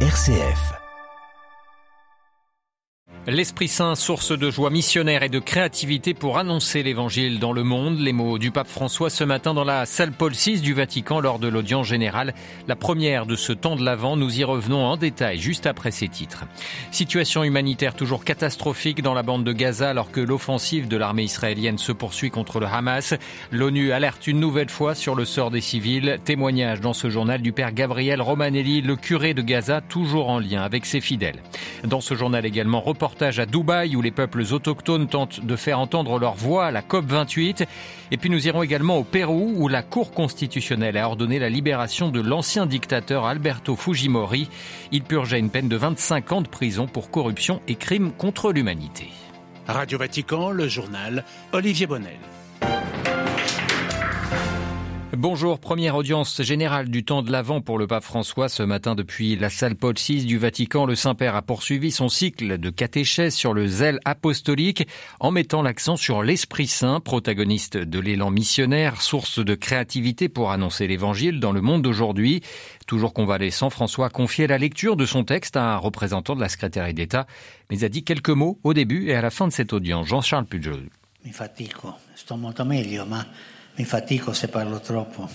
RCF. L'Esprit Saint, source de joie missionnaire et de créativité pour annoncer l'Évangile dans le monde. Les mots du pape François ce matin dans la salle Paul VI du Vatican lors de l'audience générale. La première de ce temps de l'Avent. Nous y revenons en détail juste après ces titres. Situation humanitaire toujours catastrophique dans la bande de Gaza alors que l'offensive de l'armée israélienne se poursuit contre le Hamas. L'ONU alerte une nouvelle fois sur le sort des civils. Témoignage dans ce journal du père Gabriel Romanelli, le curé de Gaza, toujours en lien avec ses fidèles. Dans ce journal également, reportage à Dubaï où les peuples autochtones tentent de faire entendre leur voix à la COP28. Et puis nous irons également au Pérou où la Cour constitutionnelle a ordonné la libération de l'ancien dictateur Alberto Fujimori. Il purgeait une peine de 25 ans de prison pour corruption et crimes contre l'humanité. Radio Vatican, le journal Olivier Bonnel. Bonjour, première audience générale du temps de l'Avent pour le pape François ce matin depuis la salle Paul VI du Vatican. Le Saint-Père a poursuivi son cycle de catéchèse sur le zèle apostolique en mettant l'accent sur l'Esprit Saint, protagoniste de l'élan missionnaire, source de créativité pour annoncer l'Évangile dans le monde d'aujourd'hui. Toujours convalescent, François a confié la lecture de son texte à un représentant de la secrétaire d'État, mais a dit quelques mots au début et à la fin de cette audience. Jean-Charles Pujol.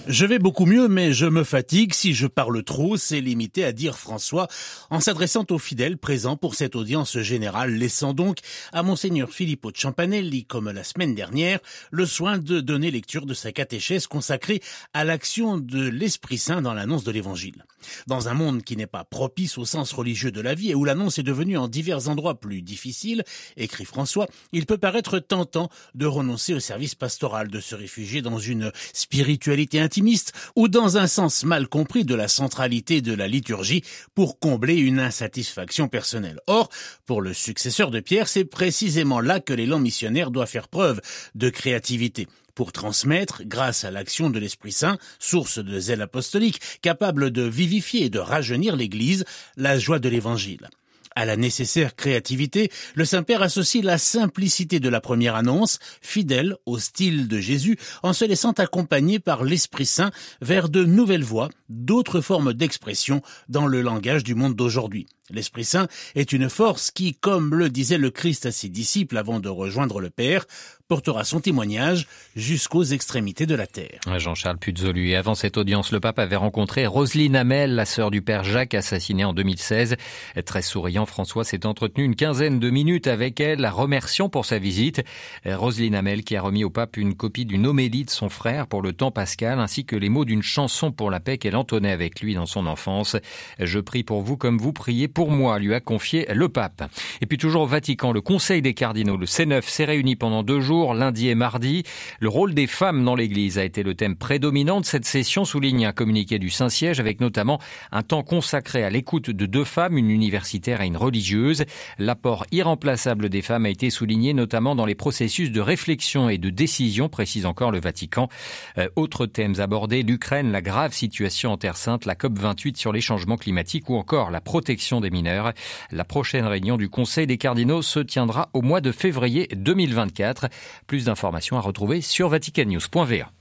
Je vais beaucoup mieux, mais je me fatigue si je parle trop, c'est limité à dire François, en s'adressant aux fidèles présents pour cette audience générale, laissant donc à Monseigneur Filippo Champanelli, comme la semaine dernière, le soin de donner lecture de sa catéchèse consacrée à l'action de l'Esprit Saint dans l'annonce de l'Évangile. Dans un monde qui n'est pas propice au sens religieux de la vie et où l'annonce est devenue en divers endroits plus difficile, écrit François, il peut paraître tentant de renoncer au service pastoral, de se réfugier dans dans une spiritualité intimiste ou dans un sens mal compris de la centralité de la liturgie pour combler une insatisfaction personnelle. Or, pour le successeur de Pierre, c'est précisément là que l'élan missionnaire doit faire preuve de créativité pour transmettre, grâce à l'action de l'Esprit Saint, source de zèle apostolique, capable de vivifier et de rajeunir l'Église, la joie de l'Évangile. À la nécessaire créativité, le Saint-Père associe la simplicité de la première annonce, fidèle au style de Jésus, en se laissant accompagner par l'Esprit Saint vers de nouvelles voies, d'autres formes d'expression dans le langage du monde d'aujourd'hui. L'Esprit Saint est une force qui, comme le disait le Christ à ses disciples avant de rejoindre le Père, portera son témoignage jusqu'aux extrémités de la terre. Jean-Charles Puzolu. Et avant cette audience, le pape avait rencontré Roselyne Hamel, la sœur du père Jacques, assassinée en 2016. Très souriant, François s'est entretenu une quinzaine de minutes avec elle, la remerciant pour sa visite. Roselyne Hamel qui a remis au pape une copie d'une homélie de son frère pour le temps pascal, ainsi que les mots d'une chanson pour la paix qu'elle entonnait avec lui dans son enfance. Je prie pour vous comme vous priez pour moi, lui a confié le pape. Et puis toujours au Vatican, le Conseil des cardinaux, le C9, s'est réuni pendant deux jours lundi et mardi. Le rôle des femmes dans l'Église a été le thème prédominant de cette session, souligne un communiqué du Saint-Siège avec notamment un temps consacré à l'écoute de deux femmes, une universitaire et une religieuse. L'apport irremplaçable des femmes a été souligné notamment dans les processus de réflexion et de décision, précise encore le Vatican. Euh, autres thèmes abordés, l'Ukraine, la grave situation en Terre Sainte, la COP28 sur les changements climatiques ou encore la protection des mineurs. La prochaine réunion du Conseil des cardinaux se tiendra au mois de février 2024. Plus d'informations à retrouver sur vaticannews.va.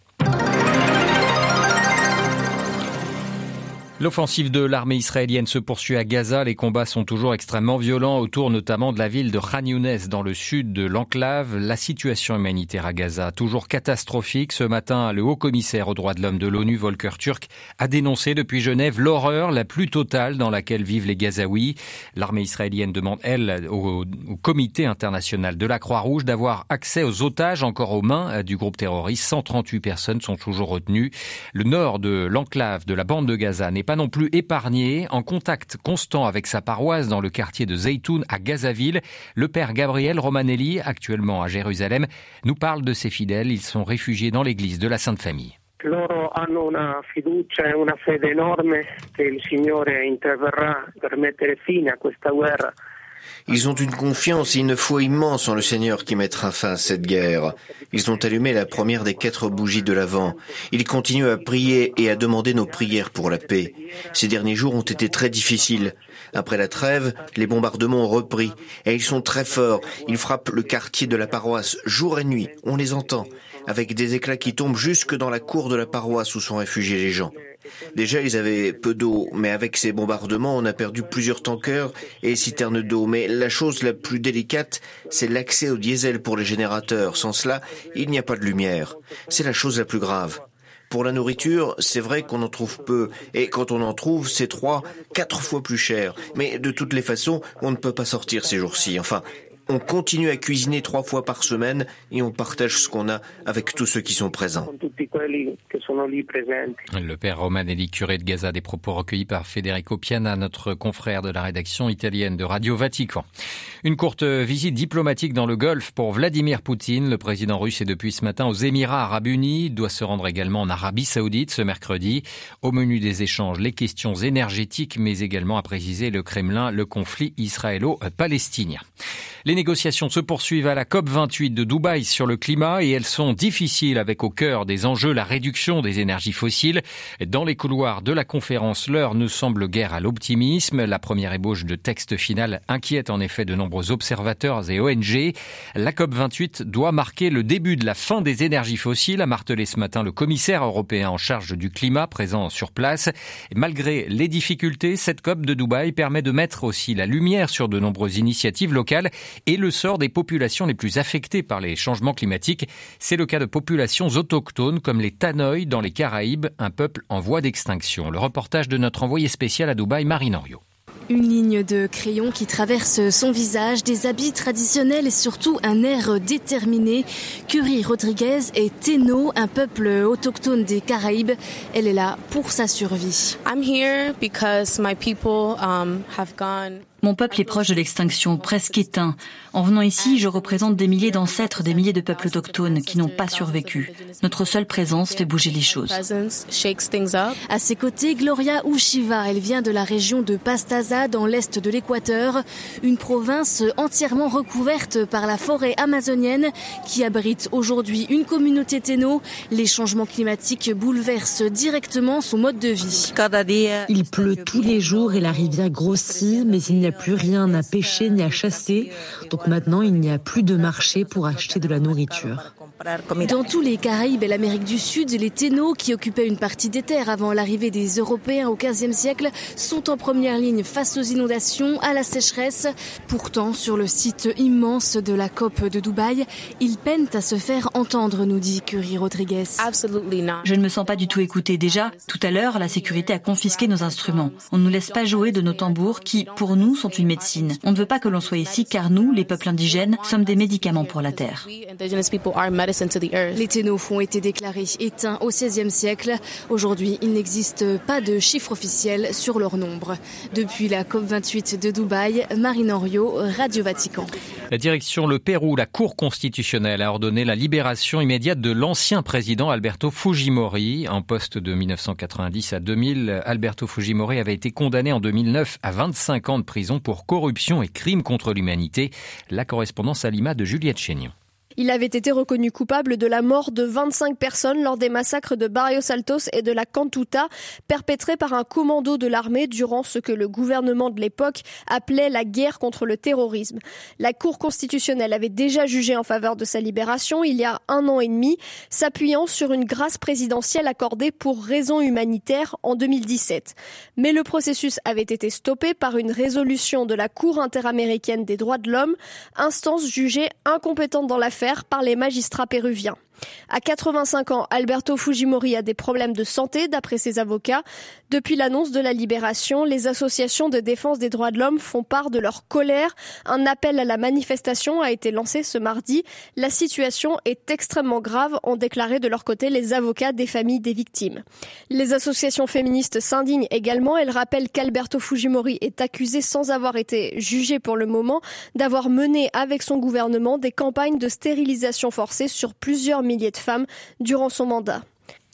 L'offensive de l'armée israélienne se poursuit à Gaza. Les combats sont toujours extrêmement violents autour notamment de la ville de Khan Younes dans le sud de l'enclave. La situation humanitaire à Gaza toujours catastrophique. Ce matin, le haut commissaire aux droits de l'homme de l'ONU, Volker Turk, a dénoncé depuis Genève l'horreur la plus totale dans laquelle vivent les Gazaouis. L'armée israélienne demande, elle, au, au comité international de la Croix-Rouge d'avoir accès aux otages encore aux mains du groupe terroriste. 138 personnes sont toujours retenues. Le nord de l'enclave de la bande de Gaza n'est non plus épargné. En contact constant avec sa paroisse dans le quartier de Zeytoun à Gazaville, le père Gabriel Romanelli, actuellement à Jérusalem, nous parle de ses fidèles. Ils sont réfugiés dans l'église de la Sainte Famille. Fiducia e. Ils ont une confiance et une foi immense en le Seigneur qui mettra fin à cette guerre. Ils ont allumé la première des quatre bougies de l'Avent. Ils continuent à prier et à demander nos prières pour la paix. Ces derniers jours ont été très difficiles. Après la trêve, les bombardements ont repris et ils sont très forts. Ils frappent le quartier de la paroisse jour et nuit. On les entend avec des éclats qui tombent jusque dans la cour de la paroisse où sont réfugiés les gens. Déjà, ils avaient peu d'eau, mais avec ces bombardements, on a perdu plusieurs tankers et citernes d'eau. Mais la chose la plus délicate, c'est l'accès au diesel pour les générateurs. Sans cela, il n'y a pas de lumière. C'est la chose la plus grave. Pour la nourriture, c'est vrai qu'on en trouve peu. Et quand on en trouve, c'est trois, quatre fois plus cher. Mais de toutes les façons, on ne peut pas sortir ces jours-ci. Enfin, on continue à cuisiner trois fois par semaine et on partage ce qu'on a avec tous ceux qui sont présents. Le père Romanelli, curé de Gaza, des propos recueillis par Federico Piana, notre confrère de la rédaction italienne de Radio Vatican. Une courte visite diplomatique dans le Golfe pour Vladimir Poutine. Le président russe est depuis ce matin aux Émirats arabes unis, doit se rendre également en Arabie saoudite ce mercredi. Au menu des échanges, les questions énergétiques, mais également à préciser le Kremlin, le conflit israélo-palestinien. Les négociations se poursuivent à la COP28 de Dubaï sur le climat et elles sont difficiles avec au cœur des enjeux la réduction des énergies fossiles. Dans les couloirs de la conférence, l'heure ne semble guère à l'optimisme. La première ébauche de texte final inquiète en effet de nombreux observateurs et ONG. La COP28 doit marquer le début de la fin des énergies fossiles, a martelé ce matin le commissaire européen en charge du climat présent sur place. malgré les difficultés, cette COP de Dubaï permet de mettre aussi la lumière sur de nombreuses initiatives locales et le sort des populations les plus affectées par les changements climatiques. C'est le cas de populations autochtones comme les Tanoï dans les Caraïbes, un peuple en voie d'extinction. Le reportage de notre envoyé spécial à Dubaï, Marine Une ligne de crayon qui traverse son visage, des habits traditionnels et surtout un air déterminé. Curie Rodriguez est Téno, un peuple autochtone des Caraïbes. Elle est là pour sa survie. I'm here because my people um, have gone mon peuple est proche de l'extinction, presque éteint. En venant ici, je représente des milliers d'ancêtres, des milliers de peuples autochtones qui n'ont pas survécu. Notre seule présence fait bouger les choses. À ses côtés, Gloria Ushiva. Elle vient de la région de Pastaza, dans l'est de l'Équateur, une province entièrement recouverte par la forêt amazonienne qui abrite aujourd'hui une communauté téno. Les changements climatiques bouleversent directement son mode de vie. Il pleut tous les jours et la rivière grossit, mais il n'y a plus rien à pêcher ni à chasser. Donc maintenant, il n'y a plus de marché pour acheter de la nourriture. Dans tous les Caraïbes et l'Amérique du Sud, les Ténos, qui occupaient une partie des terres avant l'arrivée des Européens au XVe siècle, sont en première ligne face aux inondations, à la sécheresse. Pourtant, sur le site immense de la COP de Dubaï, ils peinent à se faire entendre, nous dit Curie Rodriguez. Je ne me sens pas du tout écoutée. Déjà, tout à l'heure, la sécurité a confisqué nos instruments. On ne nous laisse pas jouer de nos tambours qui, pour nous, sont une médecine. On ne veut pas que l'on soit ici car nous, les peuples indigènes, sommes des médicaments pour la terre. Les Ténaux ont été déclarés éteints au XVIe siècle. Aujourd'hui, il n'existe pas de chiffre officiel sur leur nombre. Depuis la COP28 de Dubaï, Marine Henriot, Radio Vatican. La direction le Pérou, la Cour constitutionnelle a ordonné la libération immédiate de l'ancien président Alberto Fujimori. En poste de 1990 à 2000, Alberto Fujimori avait été condamné en 2009 à 25 ans de prison pour corruption et crimes contre l'humanité. La correspondance à Lima de Juliette Chénion. Il avait été reconnu coupable de la mort de 25 personnes lors des massacres de Barrios Altos et de la Cantuta, perpétrés par un commando de l'armée durant ce que le gouvernement de l'époque appelait la guerre contre le terrorisme. La Cour constitutionnelle avait déjà jugé en faveur de sa libération il y a un an et demi, s'appuyant sur une grâce présidentielle accordée pour raisons humanitaires en 2017. Mais le processus avait été stoppé par une résolution de la Cour interaméricaine des droits de l'homme, instance jugée incompétente dans l'affaire par les magistrats péruviens. À 85 ans, Alberto Fujimori a des problèmes de santé, d'après ses avocats. Depuis l'annonce de la libération, les associations de défense des droits de l'homme font part de leur colère. Un appel à la manifestation a été lancé ce mardi. La situation est extrêmement grave, ont déclaré de leur côté les avocats des familles des victimes. Les associations féministes s'indignent également. Elles rappellent qu'Alberto Fujimori est accusé sans avoir été jugé pour le moment d'avoir mené avec son gouvernement des campagnes de stérilisation forcée sur plusieurs milliers de femmes durant son mandat.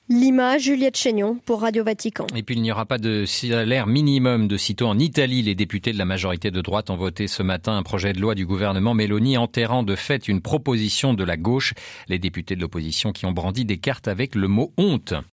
Lima, Juliette Chénion pour Radio Vatican. Et puis il n'y aura pas de salaire minimum de sitôt en Italie. Les députés de la majorité de droite ont voté ce matin un projet de loi du gouvernement Meloni enterrant de fait une proposition de la gauche. Les députés de l'opposition qui ont brandi des cartes avec le mot honte.